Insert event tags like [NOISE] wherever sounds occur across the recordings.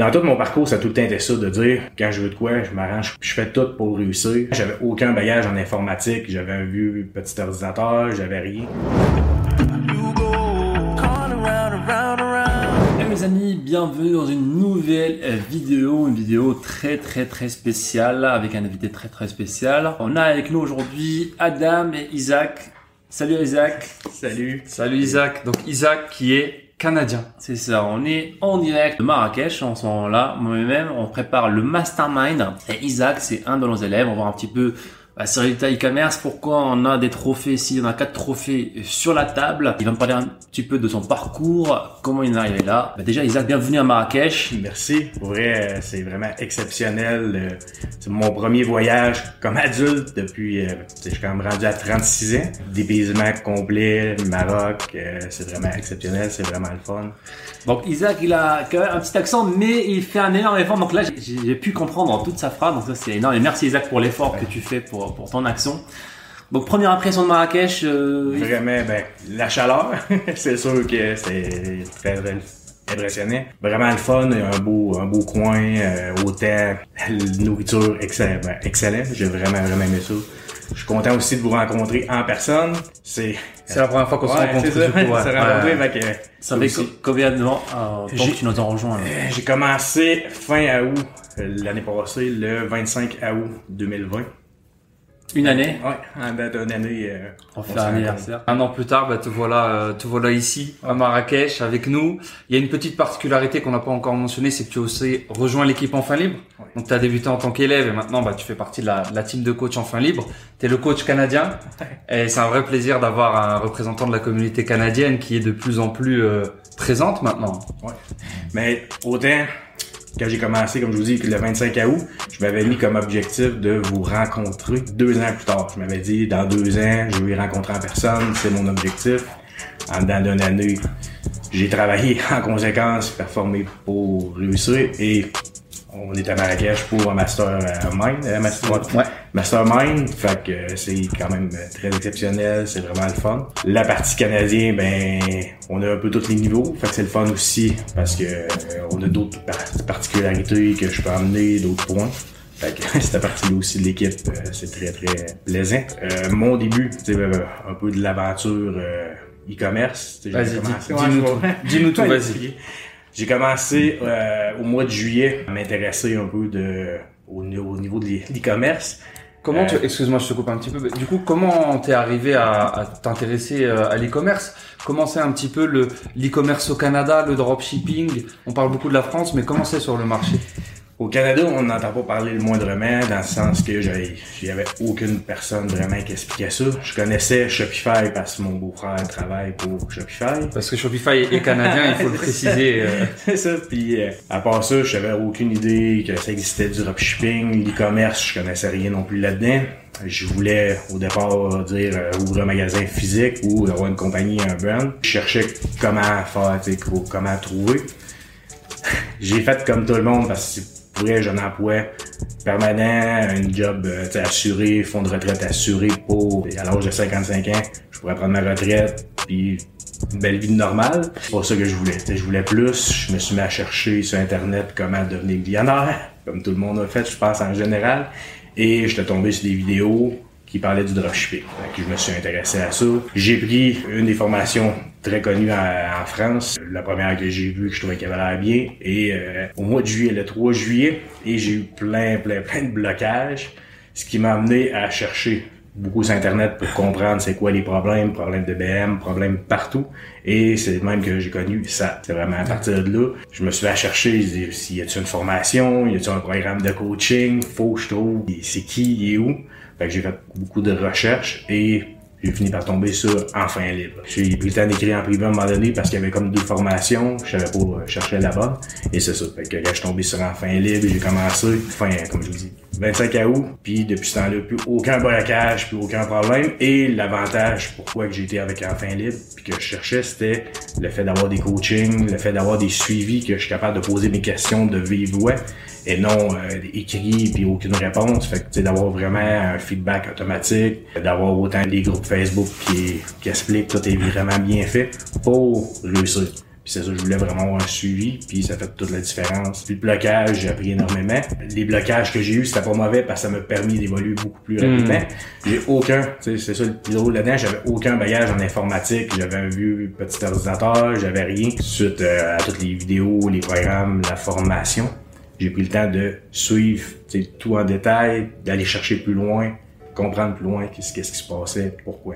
Dans tout mon parcours, ça a tout le temps été ça, de dire, quand je veux de quoi, je m'arrange, je fais tout pour réussir. J'avais aucun bagage en informatique, j'avais un vieux petit ordinateur, j'avais rien. Hey mes amis, bienvenue dans une nouvelle euh, vidéo, une vidéo très très très spéciale avec un invité très très spécial. On a avec nous aujourd'hui Adam et Isaac. Salut Isaac. Salut. Salut Isaac. Donc Isaac qui est canadien. C'est ça, on est en direct de Marrakech en ce moment-là. Moi-même, on prépare le mastermind. Et Isaac, c'est un de nos élèves. On va voir un petit peu bah, ses résultats e-commerce, pourquoi on a des trophées ici, on a quatre trophées sur la table. Il va me parler un petit peu de son parcours, comment il est arrivé là. Bah, déjà, Isaac, bienvenue à Marrakech. Merci. Pour vrai, c'est vraiment exceptionnel. Euh, C'est mon premier voyage comme adulte depuis, euh, je suis quand même rendu à 36 ans. Dépaysement complet, le Maroc, euh, c'est vraiment exceptionnel, c'est vraiment le fun. Donc Isaac, il a quand même un petit accent, mais il fait un énorme effort. Donc là, j'ai j'ai pu comprendre toute sa phrase. Donc ça, c'est énorme. Et merci Isaac pour l'effort que tu fais pour, pour ton action. Donc première impression de Marrakech. euh, Vraiment, ben, la chaleur, [LAUGHS] c'est sûr que c'est très, très impressionnant. Vraiment le fun, un beau, un beau coin, euh, la nourriture ben, excellent. J'ai vraiment, vraiment aimé ça. Je suis content aussi de vous rencontrer en personne. C'est, C'est la première fois qu'on se Ouais, rencontre c'est ça, coup. ouais. [LAUGHS] se rencontrer, Ouais. fait que, ça fait aussi. co- combien de temps euh, que tu nous as rejoint là? Euh, J'ai commencé fin août euh, l'année passée, le 25 août 2020. Une année. Ouais, en date d'une année. euh, On fait un anniversaire. Un an plus tard, bah, te voilà, euh, te voilà ici à Marrakech avec nous. Il y a une petite particularité qu'on n'a pas encore mentionnée, c'est que tu as aussi rejoint l'équipe en fin libre. Ouais. Donc tu as débuté en tant qu'élève et maintenant bah, tu fais partie de la, de la team de coach en fin libre. Tu es le coach canadien et c'est un vrai plaisir d'avoir un représentant de la communauté canadienne qui est de plus en plus euh, présente maintenant. Ouais. Mais autant, quand j'ai commencé, comme je vous dis, le 25 août, je m'avais mis comme objectif de vous rencontrer deux ans plus tard. Je m'avais dit, dans deux ans, je vais rencontrer en personne, c'est mon objectif. En dedans d'une année, j'ai travaillé [LAUGHS] en conséquence, performé pour réussir et on est à Marrakech pour un master euh, mind, euh, master, Ouais. mastermind, fait que euh, c'est quand même très exceptionnel, c'est vraiment le fun. La partie canadienne, ben, on a un peu tous les niveaux, fait que c'est le fun aussi parce que euh, on a d'autres par- particularités que je peux amener, d'autres points. Fait que [LAUGHS] cette partie-là aussi de l'équipe, euh, c'est très très plaisant. Euh, mon début, tu sais, euh, un peu de l'aventure e-commerce. Vas-y, dis-nous tout. [LAUGHS] vas-y. J'ai commencé euh, au mois de juillet à m'intéresser un peu de au, au niveau de l'e- l'e-commerce. Comment tu, Euh, excuse-moi, je te coupe un petit peu. mais Du coup, comment t'es arrivé à, à t'intéresser euh, à l'e-commerce? Comment c'est un petit peu le l'e-commerce au Canada, le dropshipping? On parle beaucoup de la France, mais comment c'est sur le marché? Au Canada, on n'entend pas parler le moindrement, dans le sens que j'avais, j'avais aucune personne vraiment qui expliquait ça. Je connaissais Shopify parce que mon beau-frère travaille pour Shopify. Parce que Shopify est canadien, il faut le [LAUGHS] préciser. euh. [LAUGHS] C'est ça. Puis euh, à part ça, je savais aucune idée que ça existait du dropshipping, l'e-commerce, je connaissais rien non plus là-dedans. Je voulais au départ dire euh, ouvrir un magasin physique ou avoir une compagnie, un brand. Je cherchais comment faire, tu sais, co- comment trouver. [LAUGHS] J'ai fait comme tout le monde parce que pour vrai, j'ai un emploi permanent, un job euh, assuré, fonds de retraite assuré pour à l'âge de 55 ans, je pourrais prendre ma retraite puis une belle vie normale. C'est pas ça que je voulais. Je voulais plus. Je me suis mis à chercher sur internet comment devenir millionnaire, comme tout le monde a fait, je pense en général. Et j'étais tombé sur des vidéos qui parlaient du dropshipping. Fait je me suis intéressé à ça. J'ai pris une des formations très connues en, France. La première que j'ai vue, que je trouvais qu'elle avait l'air bien. Et euh, au mois de juillet, le 3 juillet, et j'ai eu plein, plein, plein de blocages. Ce qui m'a amené à chercher beaucoup sur Internet pour comprendre c'est quoi les problèmes, problèmes de BM, problèmes partout. Et c'est même que j'ai connu ça. C'est vraiment à partir de là, je me suis à chercher, s'il y a-t-il une formation, y a-t-il un programme de coaching, faut que je trouve, c'est qui, il est où. Fait que j'ai fait beaucoup de recherches et j'ai fini par tomber sur Enfin Libre. J'ai pris le temps d'écrire en privé à un moment donné parce qu'il y avait comme deux formations. Je savais pas chercher là-bas. Et c'est ça. Fait que quand je suis tombé sur Enfin Libre, j'ai commencé fin, comme je vous dis, 25 août, puis depuis ce temps-là, plus aucun blocage, plus aucun problème. Et l'avantage, pourquoi que j'ai été avec Enfin Libre, puis que je cherchais, c'était le fait d'avoir des coachings, le fait d'avoir des suivis, que je suis capable de poser mes questions de vive voix et non euh, écrit puis aucune réponse. Fait que d'avoir vraiment un feedback automatique, d'avoir autant des groupes Facebook qui, qui expliquent tout est vraiment bien fait pour réussir. Puis c'est ça, je voulais vraiment avoir un suivi, puis ça fait toute la différence. Puis le blocage, j'ai appris énormément. Les blocages que j'ai eus, c'était pas mauvais parce que ça m'a permis d'évoluer beaucoup plus rapidement. J'ai aucun, tu sais, c'est ça le plus drôle là-dedans, j'avais aucun bagage en informatique. J'avais un vieux petit ordinateur, j'avais rien. Suite euh, à toutes les vidéos, les programmes, la formation, j'ai pris le temps de suivre tout en détail, d'aller chercher plus loin, comprendre plus loin qu'est-ce qui se passait, pourquoi.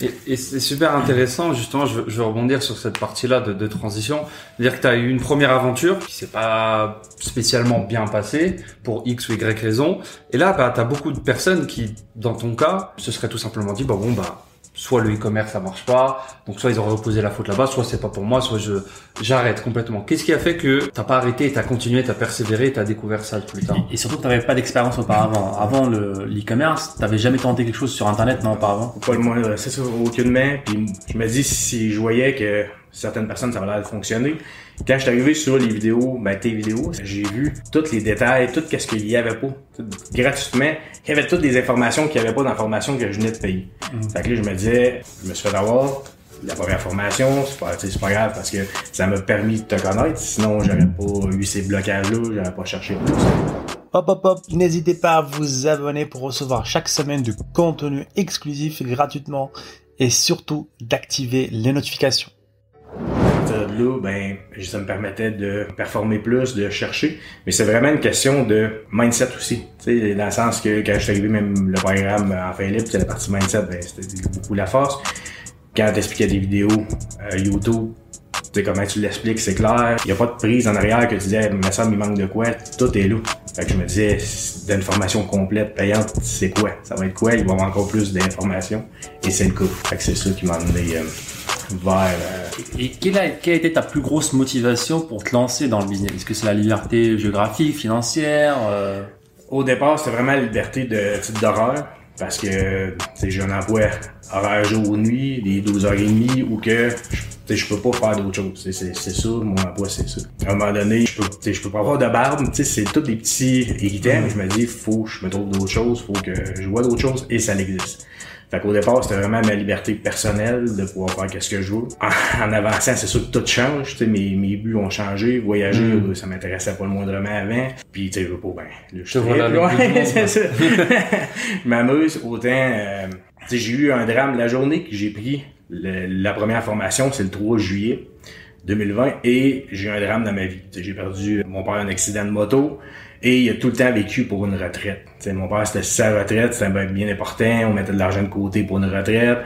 Et, et c'est super intéressant, justement, je je veux rebondir sur cette partie-là de, de transition. C'est-à-dire que tu eu une première aventure qui s'est pas spécialement bien passée pour X ou Y raison. Et là, bah, tu beaucoup de personnes qui, dans ton cas, se seraient tout simplement dit, bah, bon, bah, soit le e-commerce ça marche pas, donc soit ils auraient reposé la faute là-bas, soit c'est pas pour moi, soit je j'arrête complètement. Qu'est-ce qui a fait que t'as pas arrêté, t'as continué, t'as persévéré, t'as découvert ça plus tard? Et surtout que t'avais pas d'expérience auparavant. Avant le l'e-commerce, t'avais jamais tenté quelque chose sur internet, non, auparavant? Pas le moins, c'est ça, aucunement. Puis je me dis, si je voyais que certaines personnes, ça va l'air de fonctionner. Quand je suis arrivé sur les vidéos, ben, tes vidéos, j'ai vu tous les détails, tout ce qu'il y avait pas. Tout, gratuitement, il y avait toutes les informations qu'il n'y avait pas d'informations que je venais de payer. Fait que là, je me disais, je me suis fait avoir. La première formation, c'est pas, tu sais, c'est pas grave parce que ça m'a permis de te connaître. Sinon, j'aurais pas eu ces blocages-là, j'aurais pas cherché plus. Hop hop hop, n'hésitez pas à vous abonner pour recevoir chaque semaine du contenu exclusif gratuitement et surtout d'activer les notifications. Ben, ça me permettait de performer plus, de chercher. Mais c'est vraiment une question de mindset aussi. Tu sais, dans le sens que quand je suis arrivé, même le programme en fin libre, la partie mindset, ben, c'était beaucoup la force. Quand t'expliquais des vidéos euh, YouTube, tu sais, comment tu l'expliques, c'est clair. Il n'y a pas de prise en arrière que tu disais, mais ça, il manque de quoi. Tout est là. Fait que je me disais, d'une formation complète, payante, c'est quoi? Ça va être quoi? Il va y avoir encore plus d'informations. Et c'est le cas. Fait que c'est ça qui m'a amené euh, vers... euh, Et quelle a, quelle a été ta plus grosse motivation pour te lancer dans le business? Est-ce que c'est la liberté géographique, financière euh, Au départ, c'était vraiment la liberté de type d'horaire. Parce que j'ai un emploi horaire jour-nuit, des 12h30, ou que je, peux pas faire d'autres choses. C'est, ça, mon emploi, c'est ça. À un moment donné, je peux, je peux pas avoir de barbe. C'est tous des petits mais je me dis, faut que je me trouve d'autres choses, faut que je vois d'autres choses, et ça existe. Fait qu'au départ, c'était vraiment ma liberté personnelle de pouvoir faire qu'est-ce que je veux. En, en avançant, c'est sûr que tout change. Tu sais, mes, mes buts ont changé. Voyager, euh, ça m'intéressait pas le moindrement avant. Puis, tu sais, je veux pas, ben, là, je Te voilà [LAUGHS] c'est ça. je [LAUGHS] m'amuse autant. euh, tu sais, j'ai eu un drame la journée que j'ai pris. le- la première formation, c'est le 3 juillet 2020. Et j'ai eu un drame dans ma vie. J'ai perdu mon père un accident de moto. Et il a tout le temps vécu pour une retraite. Tu sais, mon père, c'était sa retraite, c'était bien- bien important. On mettait de l'argent de côté pour une retraite.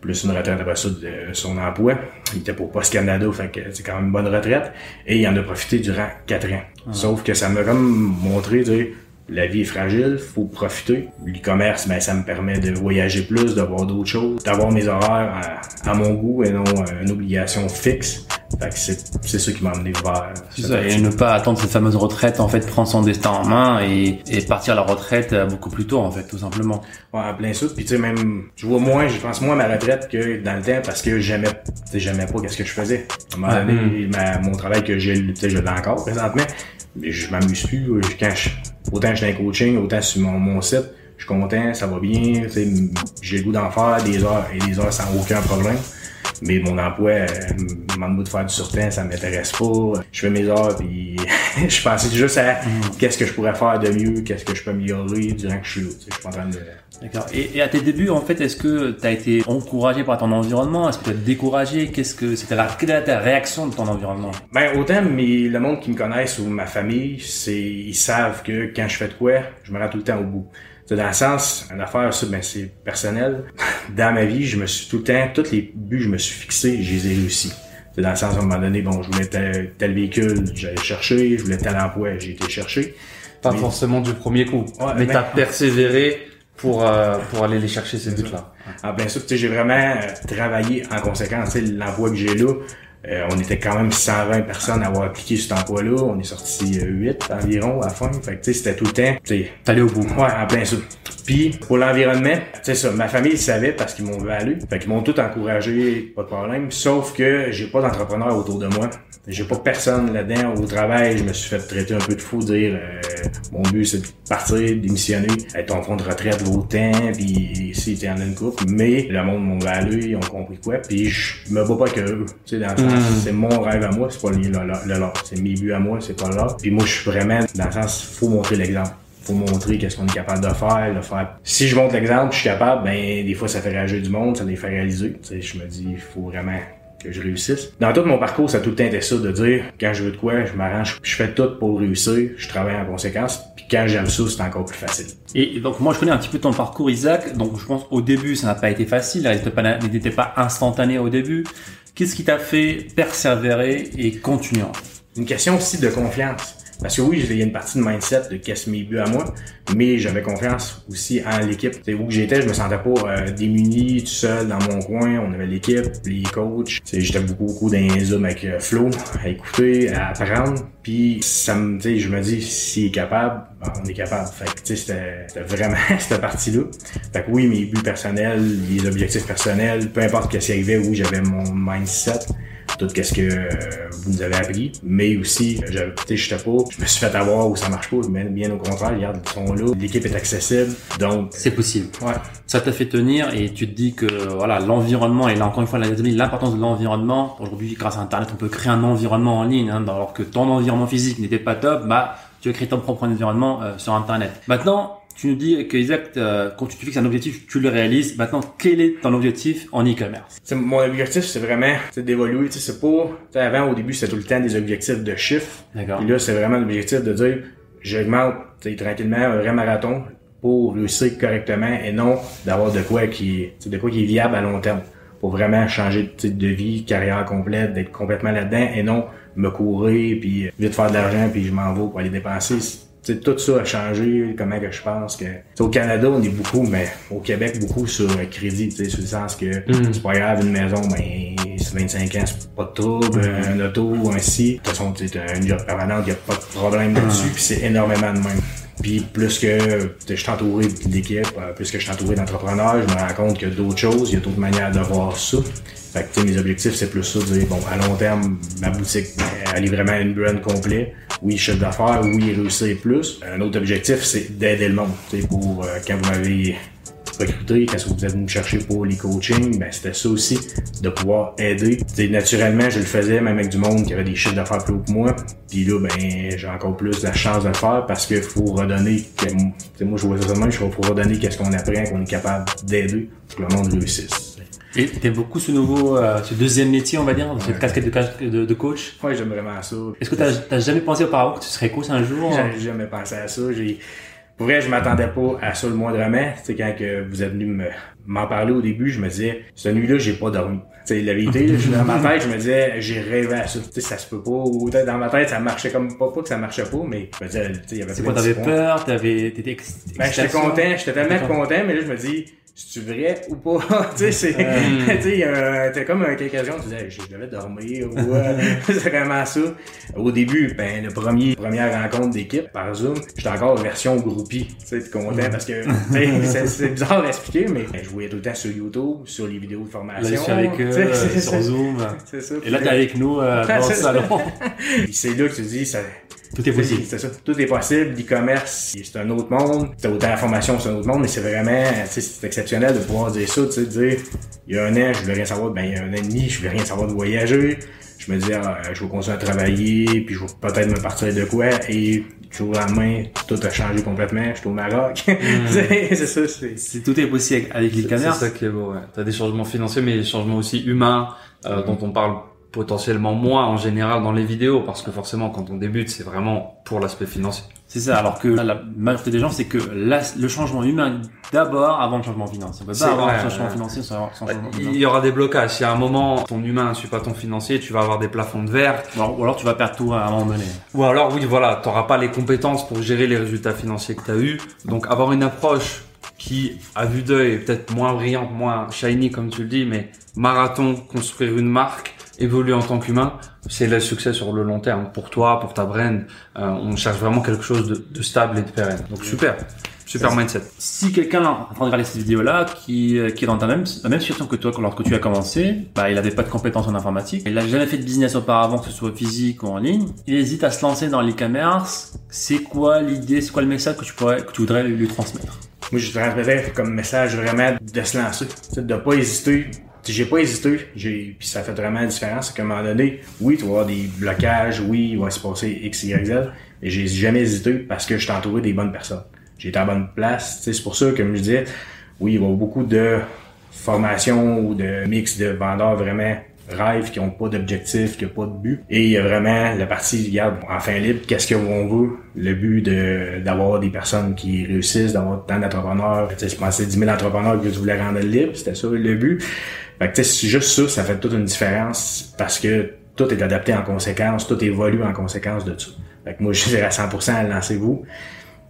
Plus une retraite après ça de son emploi. Il était pour Post Canada, fait que c'est quand même une bonne retraite. Et il en a profité durant quatre ans. Sauf que ça m'a comme montré, tu sais, la vie est fragile, faut profiter. L'e-commerce, ben, ça me permet de voyager plus, de voir d'autres choses, d'avoir mes horaires à, à mon goût et non euh, une obligation fixe. Fait que c'est, c'est ça qui m'a amené vers ça, et ne pas attendre cette fameuse retraite, en fait, prendre son destin en main et, et partir à la retraite euh, beaucoup plus tôt, en fait, tout simplement. Ouais, en plein ça. Puis tu sais, même, je vois moins, je pense moins à ma retraite que dans le temps parce que j'aimais, tu sais, j'aimais pas qu'est-ce que je faisais. À un moment Ouais. donné, ma- mon travail que j'ai, tu sais, je l'ai encore présentement, mais je m'amuse plus. euh, Quand je, autant je suis dans le coaching, autant sur mon, mon site, je suis content, ça va bien, j'ai le goût d'en faire des heures et des heures sans aucun problème. Mais mon emploi, euh, me demande de faire du surtemps, ça m'intéresse pas. Je fais mes heures puis [LAUGHS] je pensais juste à qu'est-ce que je pourrais faire de mieux, qu'est-ce que je peux améliorer durant que je suis là. Je suis pas en train de D'accord. Et, et à tes débuts, en fait, est-ce que tu as été encouragé par ton environnement? Est-ce que tu as été découragé? Qu'est-ce que c'était la, quelle était ta réaction de ton environnement? Ben autant mais le monde qui me connaissent ou ma famille, c'est ils savent que quand je fais de quoi, je me rends tout le temps au bout. C'est dans le sens, une affaire ça, ben c'est personnel. [LAUGHS] Dans ma vie, je me suis tout le temps, tous les buts que je me suis fixés, je les ai réussi. C'est dans le sens à un moment donné, bon, je voulais tel, tel véhicule, j'allais chercher, je voulais tel emploi, j'ai été chercher. Pas forcément du premier coup, Ouais, mais mais- t'as persévéré pour euh, pour aller les chercher ces buts-là. En plein ça, tu sais, j'ai vraiment euh, travaillé en conséquence. Tu sais, L'emploi que j'ai là, Euh, on était quand même 120 personnes à avoir appliqué cet emploi-là. On est sorti euh, 8 environ à la fin. Fait que, tu sais, c'était tout le temps. T'allais au bout. Ouais, en plein ça. Puis, pour l'environnement, c'est ça, ma famille le savait parce qu'ils m'ont valu. Fait qu'ils m'ont tout encouragé, pas de problème. Sauf que j'ai pas d'entrepreneur autour de moi. J'ai pas personne là-dedans. Au travail, je me suis fait traiter un peu de fou, dire euh, mon but c'est de partir, démissionner, être ton fonds de retraite vaut tant, puis ici t'es en une coupe. Mais le monde m'ont valu, ils ont compris quoi. Puis je me bats pas que eux. Tu sais, dans le sens, c'est mon rêve à moi, c'est pas le, le, le leur. C'est mes buts à moi, c'est pas leur. Puis moi, je suis vraiment dans le sens, faut montrer l'exemple faut montrer qu'est-ce qu'on est capable de faire, de faire. Si je montre l'exemple, je suis capable, ben des fois ça fait réagir du monde, ça les fait réaliser. Tu sais, je me dis, il faut vraiment que je réussisse. Dans tout mon parcours, ça a tout le temps été ça, de dire, quand je veux de quoi, je m'arrange, je fais tout pour réussir, je travaille en conséquence, puis quand j'aime ça, c'est encore plus facile. Et donc moi je connais un petit peu ton parcours Isaac, donc je pense au début ça n'a pas été facile, il n'était pas, instantané au début. Qu'est-ce qui t'a fait persévérer et continuer? Une question aussi de confiance. Parce que oui, il y a une partie de mindset de qu'est-ce mes buts à moi, mais j'avais confiance aussi en l'équipe. Où que j'étais, je me sentais pas euh, démuni, tout seul dans mon coin. On avait l'équipe, les coachs. J'étais beaucoup, beaucoup dans les zooms avec euh, Flo, à écouter, à apprendre. Puis ça me, je me dis, s'il est capable, ben, on est capable. Fait que c'était vraiment [LAUGHS] cette partie-là. Fait que oui, mes buts personnels, les objectifs personnels, peu importe ce qui arrivait, oui, j'avais mon mindset tout ce que euh, vous nous avez appris, mais aussi, j'avais sais, j'étais pas, je me suis fait avoir où ça marche pas, mais bien au contraire, regarde, ils sont là, l'équipe est accessible, donc, C'est possible. ouais. Ça t'a fait tenir et tu te dis que voilà l'environnement et là encore une fois l'importance de l'environnement. Aujourd'hui grâce à Internet on peut créer un environnement en ligne hein, alors que ton environnement physique n'était pas top, bah tu as créé ton propre environnement euh, sur Internet. Maintenant tu nous dis que Isaac, euh, quand tu te fixes un objectif, tu le réalises. Maintenant, quel est ton objectif en e-commerce? Mon objectif, c'est vraiment d'évoluer. C'est pas. Avant, au début, c'était tout le temps des objectifs de chiffres. D'accord. Puis là, c'est vraiment l'objectif de dire j'augmente tranquillement un vrai marathon pour réussir correctement et non d'avoir de quoi qui t'sais, de quoi qui est viable à long terme. Pour vraiment changer t'sais, de vie, carrière complète, d'être complètement là-dedans et non me courir puis vite faire de l'argent puis je m'en vais pour aller dépenser. T'sais, tout ça a changé, comment que je pense que... T'sais, au Canada, on est beaucoup, mais au Québec, beaucoup sur euh, crédit, t'sais, sur le sens que c'est pas grave, une maison, ben, c'est 25 ans, c'est pas de trouble, un auto, ci. De toute façon, t'as une job permanente, y a pas de problème là-dessus, puis c'est énormément de même. Puis plus que t'sais, je suis entouré d'équipe, euh, plus que je suis entouré d'entrepreneurs, je me rends compte qu'il y a d'autres choses, il y a d'autres manières de voir ça. Fait que, mes objectifs, c'est plus ça, de dire, bon, à long terme, ma boutique, elle est vraiment une brand complet. Oui, chef d'affaires, oui, réussir plus. Un autre objectif, c'est d'aider le monde. Tu sais, pour, euh, quand vous m'avez recruté, quand vous êtes venu me chercher pour les coachings, ben, c'était ça aussi, de pouvoir aider. Naturellement, je le faisais, même avec du monde qui avait des chiffres d'affaires plus haut que moi. Puis là, ben, j'ai encore plus la chance de le faire parce qu'il faut redonner, que, moi, je vois ça de même, je pour redonner qu'est-ce qu'on apprend, qu'on est capable d'aider pour que le monde réussisse. Et t'aimes beaucoup ce nouveau, euh, ce deuxième métier, on va dire, cette casquette de, cas- de, de coach? Ouais, j'aime vraiment ça. Est-ce que t'as t'as jamais pensé auparavant que tu serais coach un jour? J'ai jamais pensé à ça. J'ai, pour vrai, je m'attendais pas à ça le moindrement. Sais, quand que vous êtes venu me, m'en parler au début, je me disais, cette nuit-là, j'ai pas dormi. Tu sais, la vérité, là, dans ma tête, je me disais, j'ai rêvé à ça. Tu sais, ça se peut pas. Ou peut-être dans ma tête, ça marchait comme pas, pas que ça marchait pas, mais je me disais, il y avait C'est quoi, de t'avais peur, t'avais, t'étais ex- Ben, j'étais content, j'étais tellement content, mais là, je me dis, c'est-tu vrai ou pas? [LAUGHS] tu sais, c'est, [LAUGHS] tu sais, comme quelques occasions, tu disais, je devais dormir, ou, euh, [LAUGHS] c'est vraiment ça. Au début, ben, le premier, première rencontre d'équipe par Zoom, j'étais encore version groupie, tu sais, content parce que, c'est, c'est bizarre à expliquer, mais ben, je voyais tout le temps sur YouTube, sur les vidéos de formation. Là, avec eux, euh, c'est- sur c'est- Zoom. C'est ça. Et là, t'es avec nous euh, dans le C'est salon. Puis c'est là que tu dis, ça, Tout est possible. c'est ça. Tout est possible. L'e-commerce, c'est un autre monde. T'as autant la formation, c'est un autre monde, mais c'est vraiment, tu sais, c'est exceptionnel de pouvoir dire ça, tu sais, de dire, il y a un an, je voulais rien savoir, ben, il y a un an et demi, je voulais rien savoir de voyager. Je me disais, ah, je vais continuer à travailler, puis je vais peut-être me partir de quoi, et du jour au lendemain, tout a changé complètement, je suis au Maroc. [LAUGHS] c'est c'est ça, c'est... C'est- Tout est possible avec C'est l'e-commerce. ça qui est beau, ouais. T'as des changements financiers, mais des changements aussi humains, euh, dont on parle potentiellement moins en général dans les vidéos, parce que forcément, quand on débute, c'est vraiment pour l'aspect financier. C'est ça, alors que la majorité des gens, c'est que la- le changement humain d'abord avant le changement financier. On peut pas avoir vrai, un changement ouais. financier sans, sans changement il y aura des blocages. Si à un moment, ton humain ne suit pas ton financier, tu vas avoir des plafonds de verre. Ou alors, ou alors tu vas perdre tout à un moment donné. Ou alors, oui, voilà, t'auras pas les compétences pour gérer les résultats financiers que t'as eu. Donc, avoir une approche qui, à vue d'œil, est peut-être moins brillante, moins shiny, comme tu le dis, mais marathon, construire une marque, évoluer en tant qu'humain, c'est le succès sur le long terme. Pour toi, pour ta brand, euh, on cherche vraiment quelque chose de, de stable et de pérenne. Donc super, super mindset. Si quelqu'un est en train de regarder cette vidéo-là, qui, euh, qui est dans ta même, la même situation que toi, lorsque tu as commencé, bah, il avait pas de compétences en informatique, il a jamais fait de business auparavant, que ce soit physique ou en ligne, il hésite à se lancer dans l'e-commerce. C'est quoi l'idée, c'est quoi le message que tu pourrais, que tu voudrais lui transmettre? Moi, je transmettais comme message vraiment de se lancer, de pas hésiter. J'ai pas hésité, j'ai puis ça fait vraiment la différence. C'est qu'à un moment donné, oui, tu vas avoir des blocages, oui, il va se passer X, Y, Z, mais j'ai jamais hésité parce que je suis entouré des bonnes personnes. J'ai été à la bonne place. C'est pour ça, comme je disais, oui, il va y avoir beaucoup de formations ou de mix de vendeurs vraiment rêves qui ont pas d'objectif, qui ont pas de but. Et il y a vraiment la partie, regarde, enfin libre, qu'est-ce qu'on veut? Le but de d'avoir des personnes qui réussissent, d'avoir tant d'entrepreneurs. Tu sais, je pensais 10 000 entrepreneurs que tu voulais rendre libre, c'était ça le but. Fait que tu sais, juste ça, ça fait toute une différence parce que tout est adapté en conséquence, tout évolue en conséquence de ça. Fait que moi, je dirais à 100% lancez-vous.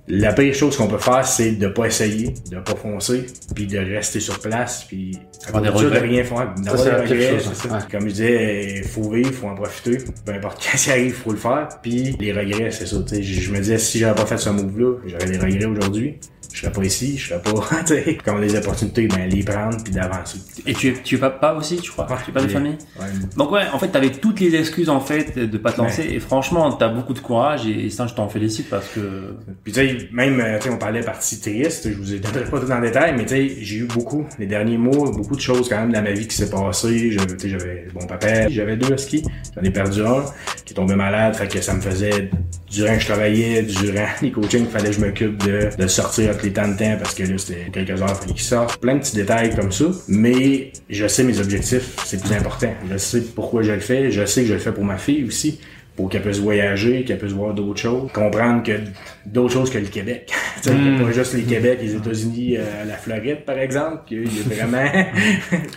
La pire chose qu'on peut faire, c'est de pas essayer, de pas foncer, puis de rester sur place, puis à de rien faire. D'avoir des regrets, ouais. Comme je disais, il faut vivre, faut en profiter. Peu importe [LAUGHS] quand ça arrive, faut le faire. Puis les regrets, c'est ça. je me disais, si j'avais pas fait ce move-là, j'aurais des regrets aujourd'hui. Je serais pas ici, je serais pas, [LAUGHS] tu sais, comme des opportunités, ben les prendre puis d'avancer. Et tu es, tu es papa aussi, tu crois? tu es pas de famille? Ouais. Donc ouais, en fait, t'avais toutes les excuses en fait de pas te lancer Ouais. et franchement, t'as beaucoup de courage et ça, je t'en félicite parce que Puis tu sais, même, euh, tu sais, on parlait partie triste, je vous ai [LAUGHS] pas tout en détail, mais tu sais, j'ai eu beaucoup, les derniers mois, beaucoup de choses quand même dans ma vie qui s'est passé. J'avais, tu sais, j'avais mon papa, j'avais deux skis, j'en ai perdu un, qui est tombé malade, fait que ça me faisait, durant que je travaillais, durant [LAUGHS] les coachings, fallait que je m'occupe de, de sortir les temps de temps, parce que là, c'était quelques heures, fallait qu'il sorte. Plein de petits détails comme ça, mais je sais mes objectifs, c'est plus important. Je sais pourquoi je le fais, je sais que je le fais pour ma fille aussi pour qu'elle puisse voyager, qu'elle puisse voir d'autres choses, comprendre que d'autres choses que le Québec. [LAUGHS] Tu sais, Mm. Pas juste les Québec, les États-Unis, euh, la Floride par exemple, qu'il y a vraiment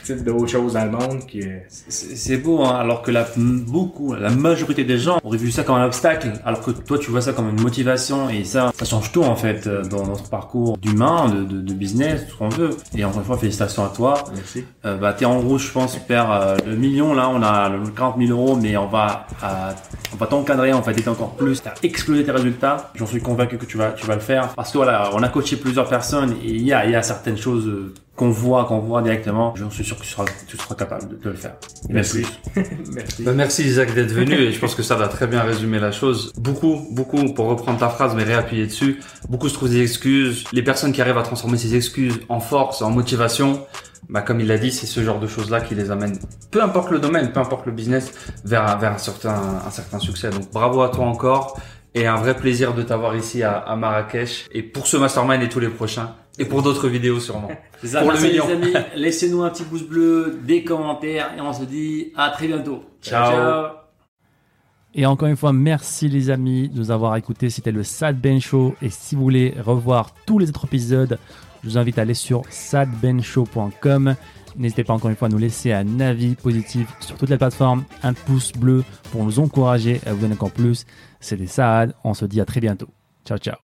[LAUGHS] d'autres choses dans le monde que c'est beau, hein, alors que la, beaucoup, la majorité des gens auraient vu ça comme un obstacle, alors que toi, tu vois ça comme une motivation et ça, ça change tout en fait euh, dans notre parcours d'humain, de, de, de business, tout ce qu'on veut. Et encore une fois, félicitations à toi. merci. Euh, bah, t'es en rouge, je pense, perd euh, le million. Là, on a le 40 000 euros, mais on va, euh, on va t'encadrer, on va t'aider encore plus. T'as explosé tes résultats. J'en suis convaincu que tu vas, tu vas le faire. Parce que voilà, on a coaché plusieurs personnes et il y a, il y a certaines choses euh, qu'on voit, qu'on voit directement. J'en suis sûr que tu seras, tu seras capable de, de le faire. Et même Merci. plus. [LAUGHS] merci. Bah, merci Isaac d'être venu et je pense que ça va très bien résumer la chose. Beaucoup, beaucoup, pour reprendre ta phrase mais réappuyer dessus, beaucoup se trouvent des excuses. Les personnes qui arrivent à transformer ces excuses en force, en motivation, bah, comme il l'a dit, c'est ce genre de choses-là qui les amène, peu importe le domaine, peu importe le business, vers, vers un, certain, un certain succès. Donc bravo à toi encore et un vrai plaisir de t'avoir ici à, à Marrakech et pour ce mastermind et tous les prochains et pour d'autres vidéos sûrement. [LAUGHS] C'est ça, Pour le merci les amis. Laissez-nous un petit pouce bleu, des commentaires et on se dit à très bientôt. Ciao. Et encore une fois, merci les amis de nous avoir écoutés. C'était le Sad Ben Show. Et si vous voulez revoir tous les autres épisodes, je vous invite à aller sur sadbenshow.com. N'hésitez pas encore une fois à nous laisser un avis positif sur toutes les plateformes, un pouce bleu pour nous encourager à vous donner encore plus. C'était Saad. On se dit à très bientôt. Ciao, ciao.